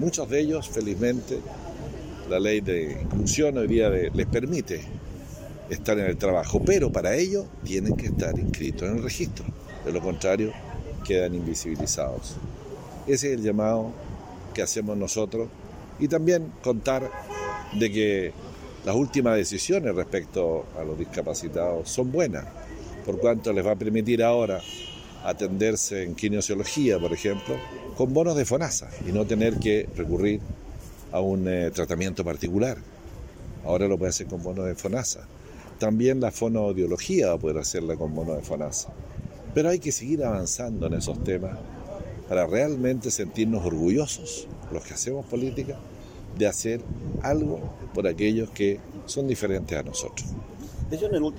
Muchos de ellos, felizmente, la ley de inclusión hoy día les permite estar en el trabajo, pero para ello tienen que estar inscritos en el registro. De lo contrario, quedan invisibilizados. Ese es el llamado que hacemos nosotros y también contar de que las últimas decisiones respecto a los discapacitados son buenas, por cuanto les va a permitir ahora atenderse en kinesiología, por ejemplo, con bonos de FONASA y no tener que recurrir a un eh, tratamiento particular. Ahora lo puede hacer con bonos de FONASA. También la fonoaudiología va a poder hacerla con bonos de FONASA. Pero hay que seguir avanzando en esos temas para realmente sentirnos orgullosos, los que hacemos política, de hacer algo por aquellos que son diferentes a nosotros. De hecho, en el último